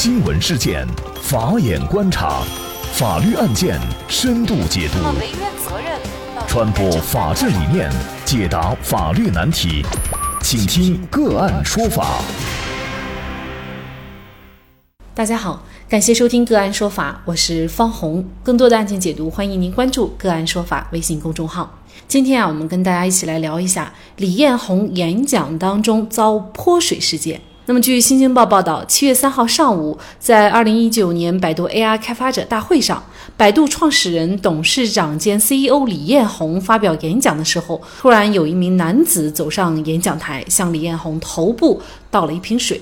新闻事件，法眼观察，法律案件深度解读，传播法治理念，解答法律难题，请听个案说法。大家好，感谢收听个案说法，我是方红。更多的案件解读，欢迎您关注个案说法微信公众号。今天啊，我们跟大家一起来聊一下李彦宏演讲当中遭泼水事件。那么，据《新京报》报道，七月三号上午，在二零一九年百度 AI 开发者大会上，百度创始人、董事长兼 CEO 李彦宏发表演讲的时候，突然有一名男子走上演讲台，向李彦宏头部倒了一瓶水。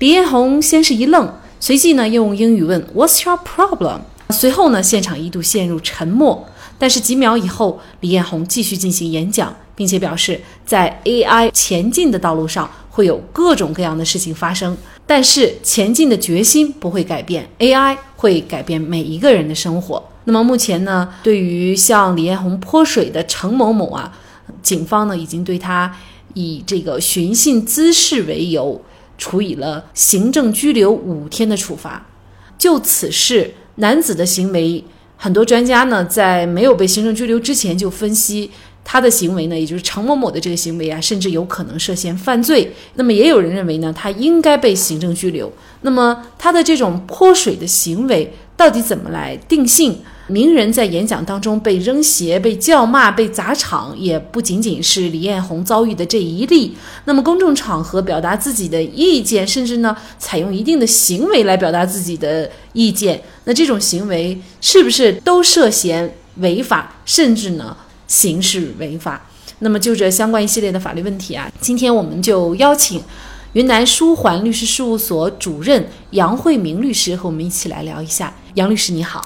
李彦宏先是一愣，随即呢用英语问 “What's your problem？” 随后呢，现场一度陷入沉默。但是几秒以后，李彦宏继续进行演讲，并且表示，在 AI 前进的道路上会有各种各样的事情发生，但是前进的决心不会改变，AI 会改变每一个人的生活。那么目前呢，对于向李彦宏泼水的程某某啊，警方呢已经对他以这个寻衅滋事为由，处以了行政拘留五天的处罚。就此事，男子的行为。很多专家呢，在没有被行政拘留之前就分析他的行为呢，也就是程某某的这个行为啊，甚至有可能涉嫌犯罪。那么也有人认为呢，他应该被行政拘留。那么他的这种泼水的行为到底怎么来定性？名人在演讲当中被扔鞋、被叫骂、被砸场，也不仅仅是李彦宏遭遇的这一例。那么公众场合表达自己的意见，甚至呢采用一定的行为来表达自己的意见，那这种行为是不是都涉嫌违法，甚至呢刑事违法？那么就这相关一系列的法律问题啊，今天我们就邀请云南舒环律师事务所主任杨慧明律师和我们一起来聊一下。杨律师你好。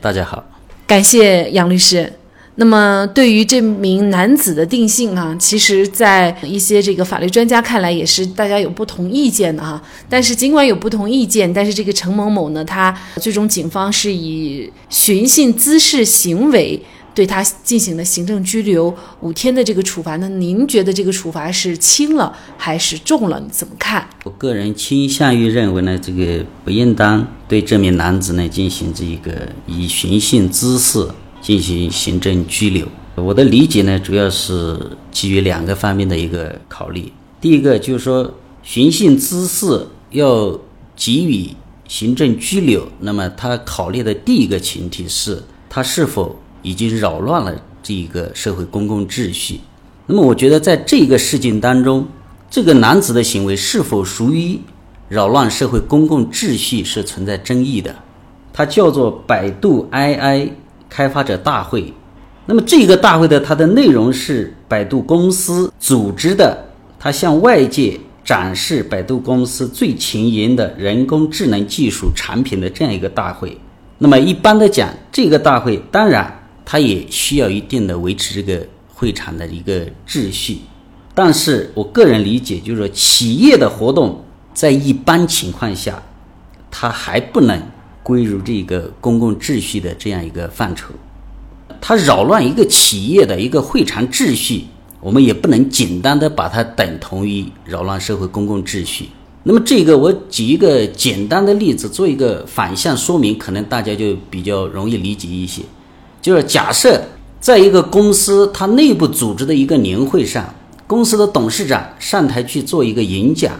大家好，感谢杨律师。那么，对于这名男子的定性啊，其实，在一些这个法律专家看来，也是大家有不同意见的哈。但是，尽管有不同意见，但是这个陈某某呢，他最终警方是以寻衅滋事行为。对他进行了行政拘留五天的这个处罚，那您觉得这个处罚是轻了还是重了？你怎么看？我个人倾向于认为呢，这个不应当对这名男子呢进行这一个以寻衅滋事进行行政拘留。我的理解呢，主要是基于两个方面的一个考虑。第一个就是说，寻衅滋事要给予行政拘留，那么他考虑的第一个前提是他是否。已经扰乱了这一个社会公共秩序。那么，我觉得在这个事件当中，这个男子的行为是否属于扰乱社会公共秩序是存在争议的。它叫做百度 AI 开发者大会。那么，这个大会的它的内容是百度公司组织的，它向外界展示百度公司最前沿的人工智能技术产品的这样一个大会。那么，一般的讲，这个大会当然。它也需要一定的维持这个会场的一个秩序，但是我个人理解，就是说企业的活动在一般情况下，它还不能归入这个公共秩序的这样一个范畴。它扰乱一个企业的一个会场秩序，我们也不能简单的把它等同于扰乱社会公共秩序。那么这个我举一个简单的例子，做一个反向说明，可能大家就比较容易理解一些。就是假设在一个公司，它内部组织的一个年会上，公司的董事长上台去做一个演讲，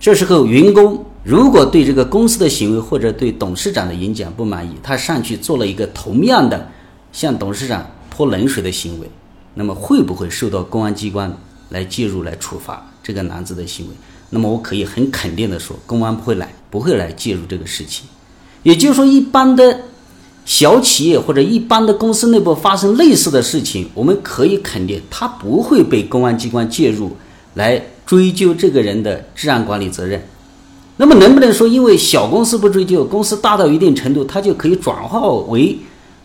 这时候员工如果对这个公司的行为或者对董事长的演讲不满意，他上去做了一个同样的向董事长泼冷水的行为，那么会不会受到公安机关来介入来处罚这个男子的行为？那么我可以很肯定的说，公安不会来，不会来介入这个事情。也就是说，一般的。小企业或者一般的公司内部发生类似的事情，我们可以肯定，他不会被公安机关介入来追究这个人的治安管理责任。那么，能不能说因为小公司不追究，公司大到一定程度，它就可以转化为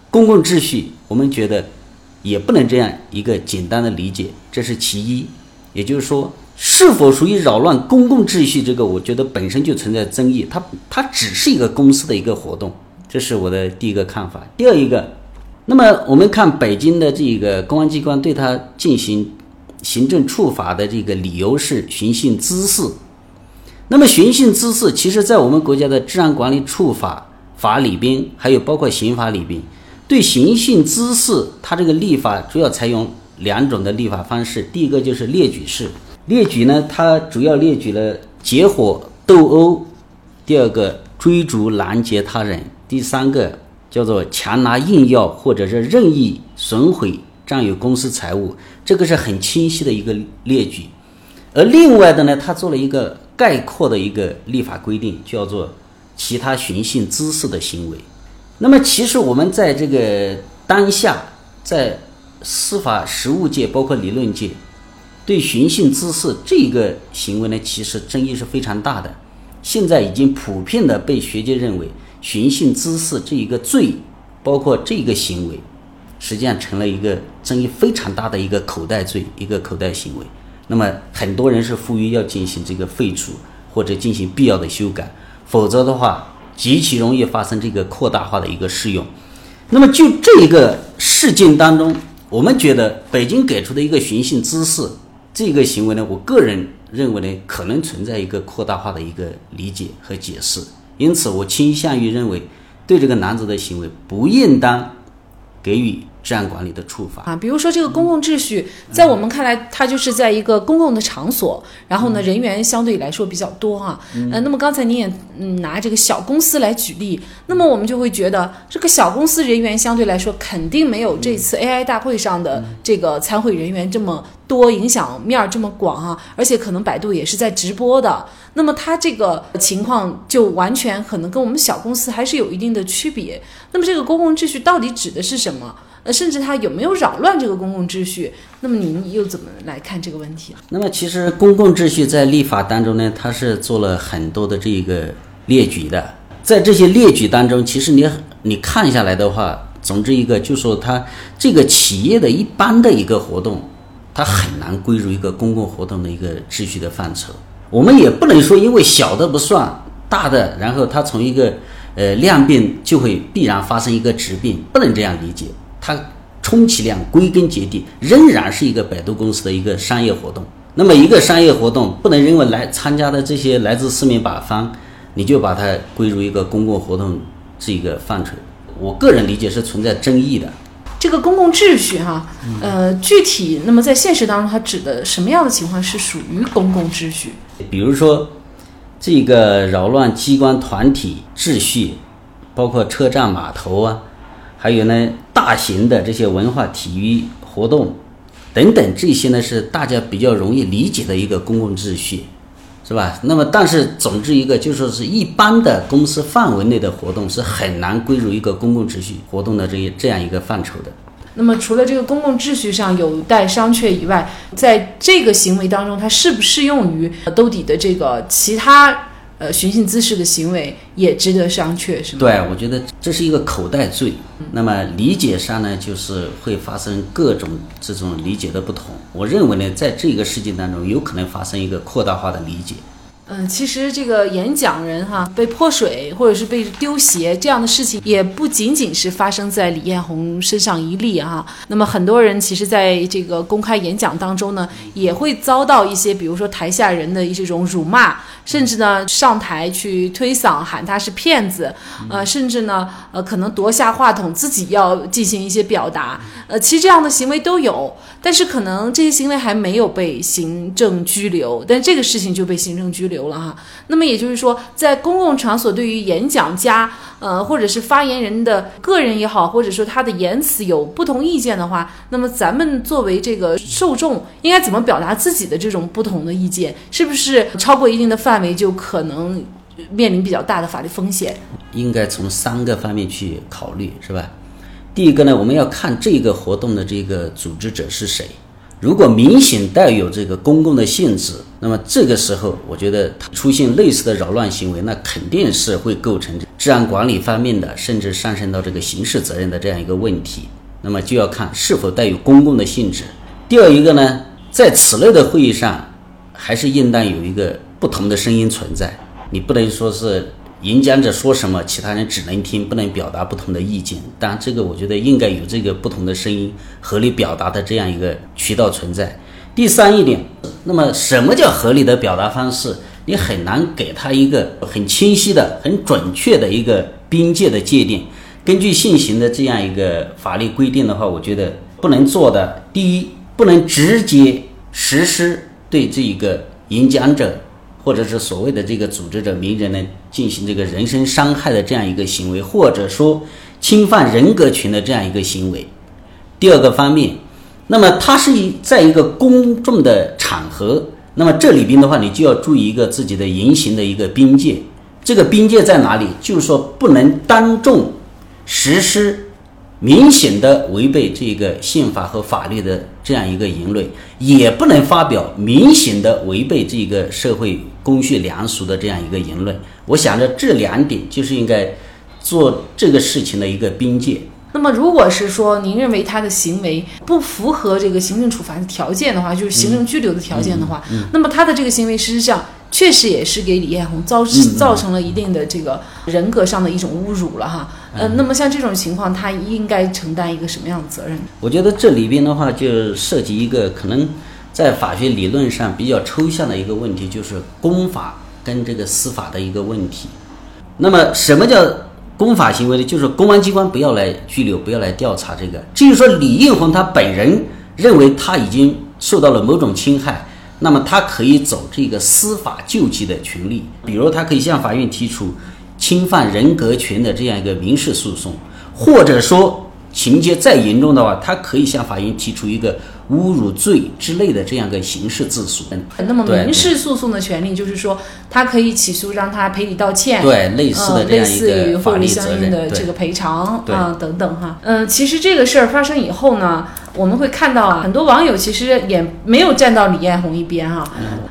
公共秩序？我们觉得也不能这样一个简单的理解，这是其一。也就是说，是否属于扰乱公共秩序，这个我觉得本身就存在争议。它它只是一个公司的一个活动。这是我的第一个看法。第二一个，那么我们看北京的这个公安机关对他进行行政处罚的这个理由是寻衅滋事。那么寻衅滋事，其实在我们国家的治安管理处罚法里边，还有包括刑法里边，对寻衅滋事，它这个立法主要采用两种的立法方式。第一个就是列举式，列举呢，它主要列举了结伙斗殴；第二个追逐拦截他人；第三个叫做强拿硬要或者是任意损毁占有公司财物，这个是很清晰的一个列举。而另外的呢，他做了一个。概括的一个立法规定叫做其他寻衅滋事的行为。那么，其实我们在这个当下，在司法实务界，包括理论界，对寻衅滋事这个行为呢，其实争议是非常大的。现在已经普遍的被学界认为，寻衅滋事这一个罪，包括这一个行为，实际上成了一个争议非常大的一个口袋罪，一个口袋行为。那么很多人是呼吁要进行这个废除或者进行必要的修改，否则的话极其容易发生这个扩大化的一个适用。那么就这一个事件当中，我们觉得北京给出的一个寻衅滋事这个行为呢，我个人认为呢，可能存在一个扩大化的一个理解和解释。因此，我倾向于认为，对这个男子的行为不应当给予。治安管理的处罚啊，比如说这个公共秩序，在我们看来，它就是在一个公共的场所，然后呢，人员相对来说比较多啊。呃，那么刚才您也嗯拿这个小公司来举例，那么我们就会觉得这个小公司人员相对来说肯定没有这次 AI 大会上的这个参会人员这么多，影响面儿这么广啊。而且可能百度也是在直播的，那么它这个情况就完全可能跟我们小公司还是有一定的区别。那么这个公共秩序到底指的是什么？呃，甚至它有没有扰乱这个公共秩序？那么您又怎么来看这个问题？那么其实公共秩序在立法当中呢，它是做了很多的这一个列举的。在这些列举当中，其实你你看下来的话，总之一个就说它这个企业的一般的一个活动，它很难归入一个公共活动的一个秩序的范畴。我们也不能说因为小的不算大的，然后它从一个呃量变就会必然发生一个质变，不能这样理解。它充其量归根结底仍然是一个百度公司的一个商业活动。那么一个商业活动不能认为来参加的这些来自四面八方，你就把它归入一个公共活动这一个范畴。我个人理解是存在争议的。这个公共秩序哈，呃，具体那么在现实当中它指的什么样的情况是属于公共秩序？比如说这个扰乱机关团体秩序，包括车站码头啊。还有呢，大型的这些文化体育活动，等等，这些呢是大家比较容易理解的一个公共秩序，是吧？那么，但是总之一个，就说是一般的公司范围内的活动是很难归入一个公共秩序活动的这一这样一个范畴的。那么，除了这个公共秩序上有待商榷以外，在这个行为当中，它适不适用于兜底的这个其他？呃，寻衅滋事的行为也值得商榷，是吗？对，我觉得这是一个口袋罪。那么理解上呢，就是会发生各种这种理解的不同。我认为呢，在这个事件当中，有可能发生一个扩大化的理解。嗯，其实这个演讲人哈被泼水或者是被丢鞋这样的事情，也不仅仅是发生在李彦宏身上一例哈。那么很多人其实在这个公开演讲当中呢，也会遭到一些，比如说台下人的一这种辱骂，甚至呢上台去推搡喊他是骗子，呃，甚至呢呃可能夺下话筒自己要进行一些表达，呃，其实这样的行为都有，但是可能这些行为还没有被行政拘留，但这个事情就被行政拘留。留了哈，那么也就是说，在公共场所，对于演讲家，呃，或者是发言人的个人也好，或者说他的言辞有不同意见的话，那么咱们作为这个受众，应该怎么表达自己的这种不同的意见？是不是超过一定的范围就可能面临比较大的法律风险？应该从三个方面去考虑，是吧？第一个呢，我们要看这个活动的这个组织者是谁。如果明显带有这个公共的性质，那么这个时候，我觉得出现类似的扰乱行为，那肯定是会构成治安管理方面的，甚至上升到这个刑事责任的这样一个问题。那么就要看是否带有公共的性质。第二一个呢，在此类的会议上，还是应当有一个不同的声音存在，你不能说是。演讲者说什么，其他人只能听，不能表达不同的意见。当然，这个我觉得应该有这个不同的声音合理表达的这样一个渠道存在。第三一点，那么什么叫合理的表达方式？你很难给他一个很清晰的、很准确的一个边界的界定。根据现行的这样一个法律规定的话，我觉得不能做的，第一，不能直接实施对这一个演讲者或者是所谓的这个组织者名人呢进行这个人身伤害的这样一个行为，或者说侵犯人格权的这样一个行为。第二个方面，那么它是一在一个公众的场合，那么这里边的话，你就要注意一个自己的言行的一个边界。这个边界在哪里？就是说不能当众。实施明显的违背这个宪法和法律的这样一个言论，也不能发表明显的违背这个社会公序良俗的这样一个言论。我想着这两点就是应该做这个事情的一个边界。那么，如果是说您认为他的行为不符合这个行政处罚的条件的话，就是行政拘留的条件的话，那么他的这个行为事实际上。确实也是给李彦宏造造成了一定的这个人格上的一种侮辱了哈。呃，那么像这种情况，他应该承担一个什么样的责任？我觉得这里边的话就涉及一个可能在法学理论上比较抽象的一个问题，就是公法跟这个司法的一个问题。那么什么叫公法行为呢？就是公安机关不要来拘留，不要来调查这个。至于说李彦宏他本人认为他已经受到了某种侵害。那么他可以走这个司法救济的权利，比如他可以向法院提出侵犯人格权的这样一个民事诉讼，或者说情节再严重的话，他可以向法院提出一个。侮辱罪之类的这样个刑事自诉，那么民事诉讼的权利就是说，他可以起诉让他赔礼道歉，对类似的这样一个法律相应的这个赔偿啊等等哈。嗯，其实这个事儿发生以后呢，我们会看到啊，很多网友其实也没有站到李彦宏一边哈。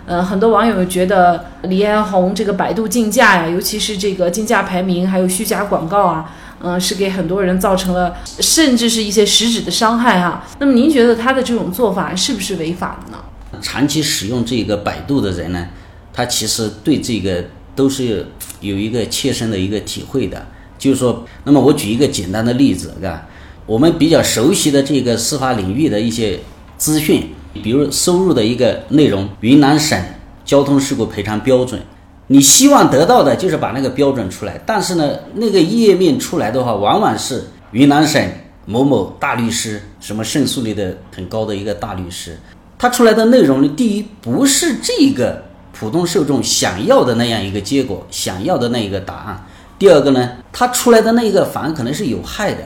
嗯，很多网友觉得李彦宏这个百度竞价呀，尤其是这个竞价排名还有虚假广告啊。嗯，是给很多人造成了甚至是一些实质的伤害哈。那么您觉得他的这种做法是不是违法的呢？长期使用这个百度的人呢，他其实对这个都是有一个切身的一个体会的。就是说，那么我举一个简单的例子，吧？我们比较熟悉的这个司法领域的一些资讯，比如收入的一个内容，云南省交通事故赔偿标准。你希望得到的就是把那个标准出来，但是呢，那个页面出来的话，往往是云南省某某大律师，什么胜诉率的很高的一个大律师，他出来的内容呢，第一不是这个普通受众想要的那样一个结果，想要的那一个答案；第二个呢，他出来的那一个反而可能是有害的，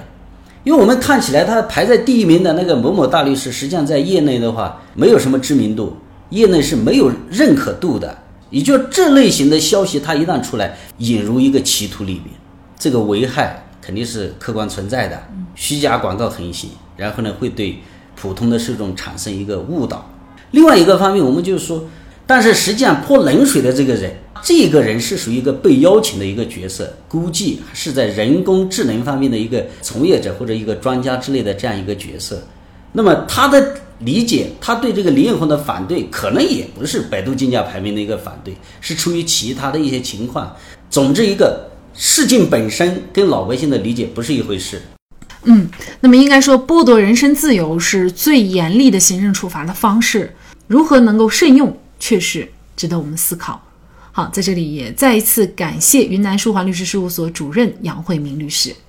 因为我们看起来他排在第一名的那个某某大律师，实际上在业内的话没有什么知名度，业内是没有认可度的。也就这类型的消息，它一旦出来，引入一个歧途里面，这个危害肯定是客观存在的。虚假广告横行，然后呢，会对普通的受众产生一个误导。另外一个方面，我们就是说，但是实际上泼冷水的这个人，这个人是属于一个被邀请的一个角色，估计是在人工智能方面的一个从业者或者一个专家之类的这样一个角色。那么他的。理解他对这个李彦宏的反对，可能也不是百度竞价排名的一个反对，是出于其他的一些情况。总之，一个事情本身跟老百姓的理解不是一回事。嗯，那么应该说，剥夺人身自由是最严厉的行政处罚的方式，如何能够慎用，确实值得我们思考。好，在这里也再一次感谢云南舒华律师事务所主任杨慧明律师。